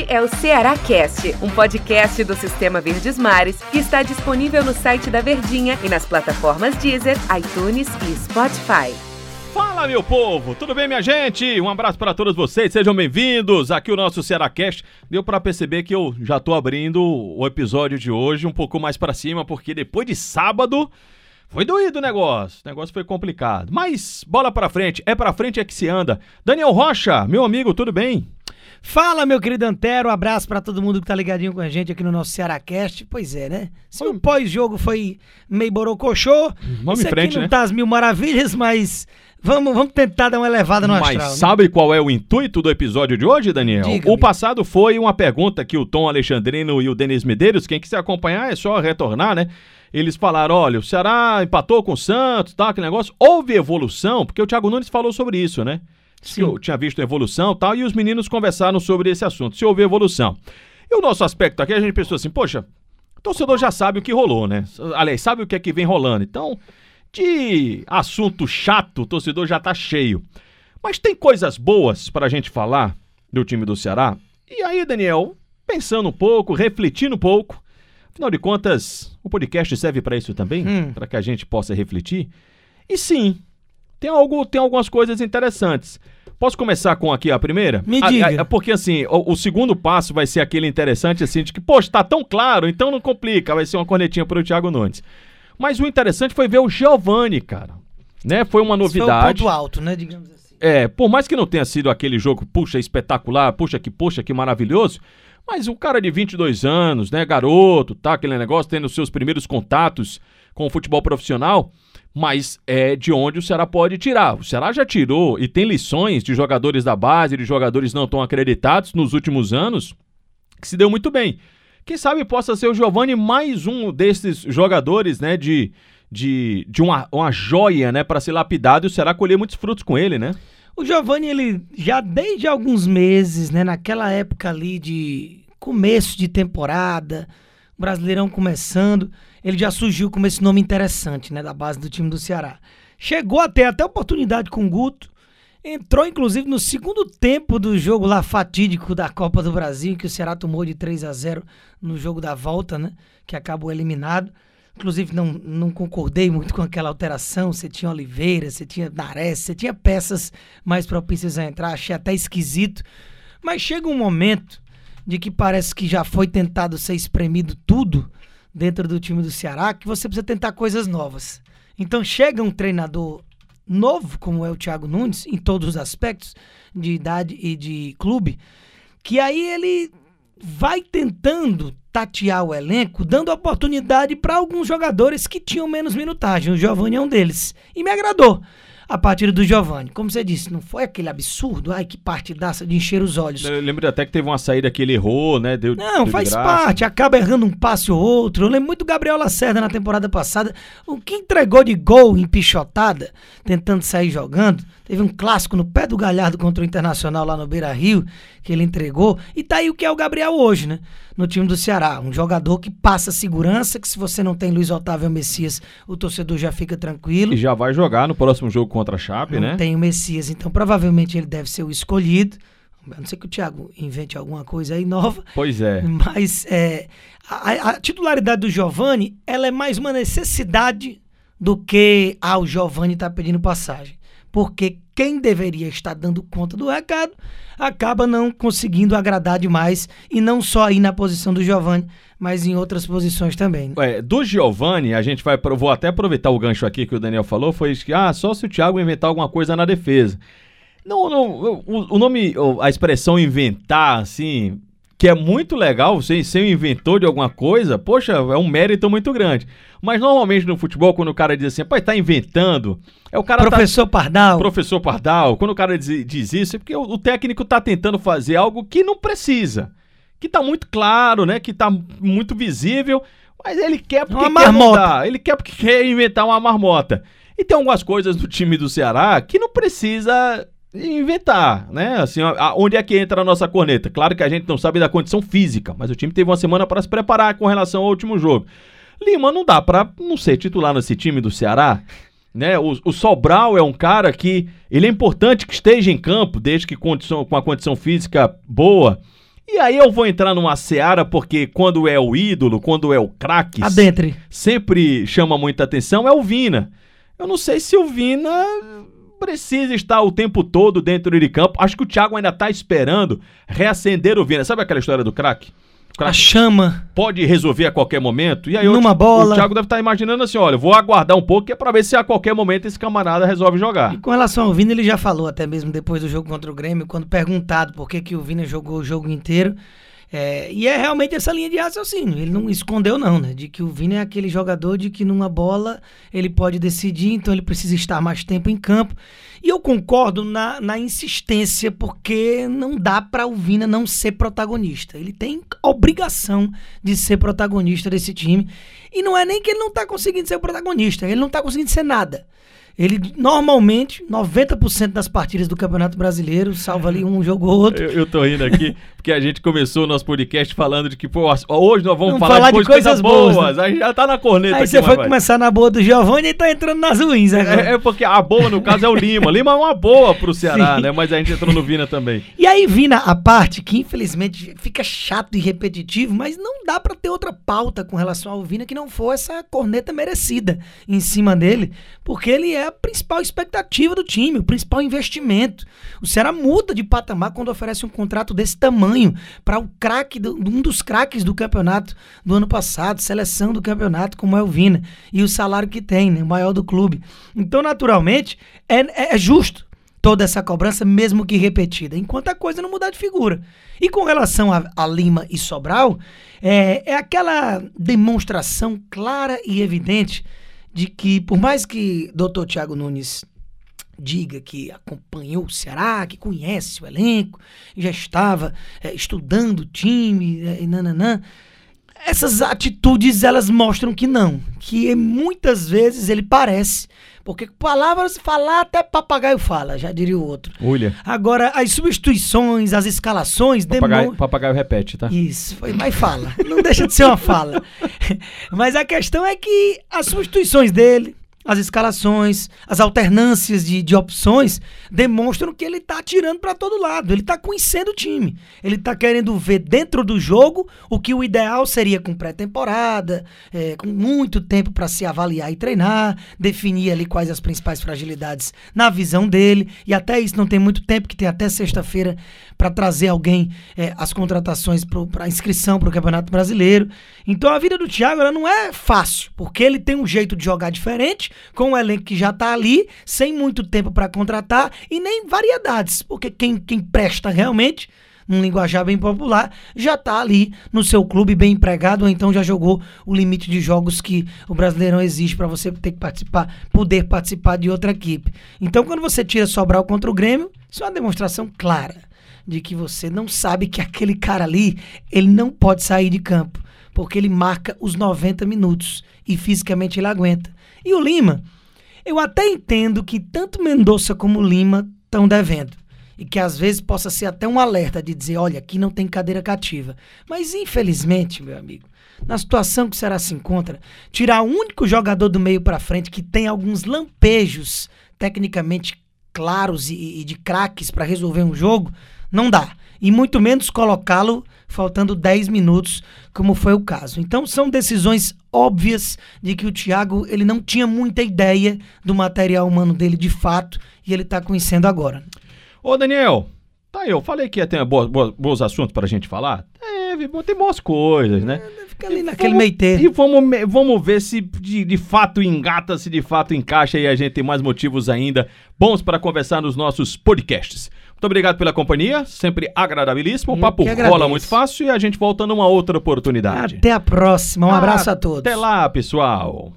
Este é o Ceará Cast, um podcast do Sistema Verdes Mares que está disponível no site da Verdinha e nas plataformas Deezer, iTunes e Spotify. Fala, meu povo! Tudo bem, minha gente? Um abraço para todos vocês, sejam bem-vindos aqui o nosso Cearacast. Deu para perceber que eu já tô abrindo o episódio de hoje um pouco mais para cima, porque depois de sábado foi doído o negócio, o negócio foi complicado. Mas bola para frente, é para frente é que se anda. Daniel Rocha, meu amigo, tudo bem? Fala, meu querido Antero, um abraço pra todo mundo que tá ligadinho com a gente aqui no nosso Cearacast. Pois é, né? Se o pós-jogo foi meio borocochô, Vamos isso em frente, não né? tá as mil maravilhas, mas vamos, vamos tentar dar uma elevada no Mas astral. né? sabe qual é o intuito do episódio de hoje, Daniel? Diga-me. o passado foi uma pergunta que o Tom Alexandrino e o Denis Medeiros, quem quiser acompanhar é só retornar, né? Eles falaram, olha, o Ceará empatou com o Santos, tá, aquele negócio. Houve evolução, porque o Thiago Nunes falou sobre isso, né? Sim. eu tinha visto evolução e tal, e os meninos conversaram sobre esse assunto, se houve evolução. E o nosso aspecto aqui, a gente pensou assim, poxa, o torcedor já sabe o que rolou, né? Aliás, sabe o que é que vem rolando. Então, de assunto chato, o torcedor já tá cheio. Mas tem coisas boas pra gente falar do time do Ceará. E aí, Daniel, pensando um pouco, refletindo um pouco, afinal de contas, o podcast serve pra isso também, Hum. Pra que a gente possa refletir. E sim, tem algo, tem algumas coisas interessantes. Posso começar com aqui a primeira? Me Ah, diga. ah, porque assim, o, o segundo passo vai ser aquele interessante assim, de que, poxa, tá tão claro, então não complica, vai ser uma cornetinha pro Thiago Nunes. Mas o interessante foi ver o Giovani, cara. Né? Foi uma Esse foi o novidade. ponto alto, né? Digamos assim. É, por mais que não tenha sido aquele jogo, puxa, espetacular, puxa que, puxa que maravilhoso, mas o cara de 22 anos, né, garoto, tá, aquele negócio, tendo seus primeiros contatos com o futebol profissional, mas é de onde o Ceará pode tirar. O Ceará já tirou e tem lições de jogadores da base, de jogadores não tão acreditados nos últimos anos, que se deu muito bem. Quem sabe possa ser o Giovani mais um desses jogadores, né, de, de, de uma, uma joia, né, para ser lapidado e o Ceará colher muitos frutos com ele, né? O Giovanni, ele já desde alguns meses, né? Naquela época ali de começo de temporada, Brasileirão começando, ele já surgiu como esse nome interessante, né? Da base do time do Ceará. Chegou a ter até oportunidade com o Guto, entrou inclusive no segundo tempo do jogo lá fatídico da Copa do Brasil, que o Ceará tomou de 3 a 0 no jogo da volta, né? Que acabou eliminado. Inclusive, não, não concordei muito com aquela alteração. Você tinha Oliveira, você tinha Nares, você tinha peças mais propícias a entrar. Achei até esquisito. Mas chega um momento de que parece que já foi tentado ser espremido tudo dentro do time do Ceará, que você precisa tentar coisas novas. Então chega um treinador novo, como é o Thiago Nunes, em todos os aspectos, de idade e de clube, que aí ele vai tentando tatear o elenco, dando oportunidade para alguns jogadores que tinham menos minutagem. O Giovanni é um deles. E me agradou a partida do Giovanni. Como você disse, não foi aquele absurdo, ai que partidaça de encher os olhos. Eu lembro até que teve uma saída que ele errou, né? Deu, Não, deu de faz graça. parte, acaba errando um passe ou outro. Eu lembro muito do Gabriel Lacerda na temporada passada. O que entregou de gol empichotada, tentando sair jogando. Teve um clássico no pé do Galhardo contra o Internacional lá no Beira Rio, que ele entregou. E tá aí o que é o Gabriel hoje, né? No time do Ceará. Um jogador que passa segurança, que se você não tem Luiz Otávio Messias, o torcedor já fica tranquilo. E já vai jogar no próximo jogo contra a Chape, Não né? tem o Messias, então provavelmente ele deve ser o escolhido. A não ser que o Thiago invente alguma coisa aí nova. Pois é. Mas é, a, a- titularidade do Giovani, ela é mais uma necessidade do que ah, o Giovani está pedindo passagem. Porque quem deveria estar dando conta do recado acaba não conseguindo agradar demais. E não só aí na posição do Giovani, mas em outras posições também. né? É, do Giovani, a gente vai. Vou até aproveitar o gancho aqui que o Daniel falou, foi que, ah, só se o Thiago inventar alguma coisa na defesa. Não, não, o, o nome, a expressão inventar, assim, que é muito legal, você ser um inventor de alguma coisa, poxa, é um mérito muito grande. Mas normalmente no futebol, quando o cara diz assim, pai, tá inventando, é o cara tá- Professor Pardal, Professor Pardal, quando o cara diz, diz isso, é porque o, o técnico tá tentando fazer algo que não precisa. Que tá muito claro, né? Que tá muito visível, mas ele quer porque Uma quer marmota. mudar. Ele quer porque quer inventar uma marmota. E tem algumas coisas do time do Ceará que não precisa inventar, né? Assim, onde é que entra a nossa corneta? Claro que a gente não sabe da condição física, mas o time teve uma semana para se preparar com relação ao último jogo. Lima não dá pra não ser titular nesse time do Ceará, né? O, o Sobral é um cara que ele é importante que esteja em campo, desde que condição, com a condição física boa. E aí eu vou entrar numa seara, porque quando é o ídolo, quando é o craque, sempre chama muita atenção, é o Vina. Eu não sei se o Vina precisa estar o tempo todo dentro de campo. Acho que o Thiago ainda tá esperando reacender o Vina. Sabe aquela história do craque? A chama. pode resolver a qualquer momento. E aí Numa o, bola. o Thiago deve estar imaginando assim, olha, vou aguardar um pouco que é pra ver se a qualquer momento esse camarada resolve jogar. E com relação ao Vina, ele já falou até mesmo depois do jogo contra o Grêmio, quando perguntado por que, que o Vina jogou o jogo inteiro. É, e é realmente essa linha de raciocínio. Ele não escondeu, não, né? De que o Vina é aquele jogador de que numa bola ele pode decidir, então ele precisa estar mais tempo em campo. E eu concordo na, na insistência, porque não dá para o Vina não ser protagonista. Ele tem obrigação de ser protagonista desse time. E não é nem que ele não tá conseguindo ser protagonista, ele não tá conseguindo ser nada. Ele normalmente, 90% das partidas do Campeonato Brasileiro, salva ali um jogo ou outro. Eu, eu tô rindo aqui, porque a gente começou o nosso podcast falando de que, pô, hoje nós vamos Vamos falar, falar de, de coisas, coisas boas. boas, Aí já tá na corneta Aí aqui, você foi vai. começar na boa do Giovanni e tá entrando nas ruins agora. É, é porque a boa, no caso, é o Lima. Lima é uma boa pro Ceará, Sim. né? Mas a gente entrou no Vina também. E aí, Vina, a parte que infelizmente fica chato e repetitivo, mas não dá pra ter outra pauta com relação ao Vina que não for essa corneta merecida em cima dele, porque ele é a principal expectativa do time, o principal investimento. O Ceará muda de patamar quando oferece um contrato desse tamanho para o craque, um dos craques do campeonato do ano passado, seleção do campeonato, como é o Vina, e o salário que tem, né, o maior do clube. Então, naturalmente, é- é- é justo toda essa cobrança, mesmo que repetida, enquanto a coisa não mudar de figura. E com relação a, a Lima e Sobral, é, é aquela demonstração clara e evidente de que, por mais que Dr. Tiago Nunes diga que acompanhou o Ceará, que conhece o elenco, já estava é, estudando o time é, e nananã, essas atitudes elas mostram que não, que muitas vezes ele parece, porque palavras falar até papagaio fala, já diria o outro. Olha, Agora as substituições, as escalações papagaio, demon- papagaio repete, tá? isso, foi, mas fala. Não deixa de ser uma fala. Mas a questão é que as substituições dele, as escalações, as alternâncias de, de opções demonstram que ele tá tirando para todo lado. Ele tá conhecendo o time. Ele tá querendo ver dentro do jogo o que o ideal seria com pré-temporada, é, com muito tempo para se avaliar e treinar, definir ali quais as principais fragilidades na visão dele. E até isso não tem muito tempo, que tem até sexta-feira para trazer alguém é, as contratações para inscrição para o Campeonato Brasileiro. Então a vida do Thiago ela não é fácil, porque ele tem um jeito de jogar diferente, com um elenco que já tá ali, sem muito tempo para contratar e nem variedades, porque quem, quem presta realmente num linguajar bem popular, já tá ali no seu clube bem empregado, ou então já jogou o limite de jogos que o Brasileirão exige para você ter que participar, poder participar de outra equipe. Então, quando você tira Sobral contra o Grêmio, isso é uma demonstração clara de que você não sabe que aquele cara ali, ele não pode sair de campo, porque ele marca os 90 minutos e fisicamente ele aguenta. E o Lima, eu até entendo que tanto Mendonça como Lima estão devendo. E que às vezes possa ser até um alerta de dizer, olha, aqui não tem cadeira cativa. Mas infelizmente, meu amigo, na situação que o Ceará se encontra, tirar o único jogador do meio para frente que tem alguns lampejos tecnicamente claros e, e de craques para resolver um jogo, não dá. E muito menos colocá-lo faltando 10 minutos, como foi o caso. Então são decisões óbvias de que o Thiago ele não tinha muita ideia do material humano dele de fato e ele tá conhecendo agora. Ô, Daniel, tá aí, eu falei que ia ter boas, boas, bons assuntos pra gente falar. Teve, bom, tem boas coisas, né? Fica ali naquele Vamos- meio. E vamos, vamos ver se de, de fato engata, se de fato encaixa e a gente tem mais motivos ainda bons para conversar nos nossos podcasts. Muito obrigado pela companhia, sempre agradabilíssimo. O Eu papo rola muito fácil e a gente volta numa outra oportunidade. Até a próxima. Um abraço a todos. Até lá, pessoal.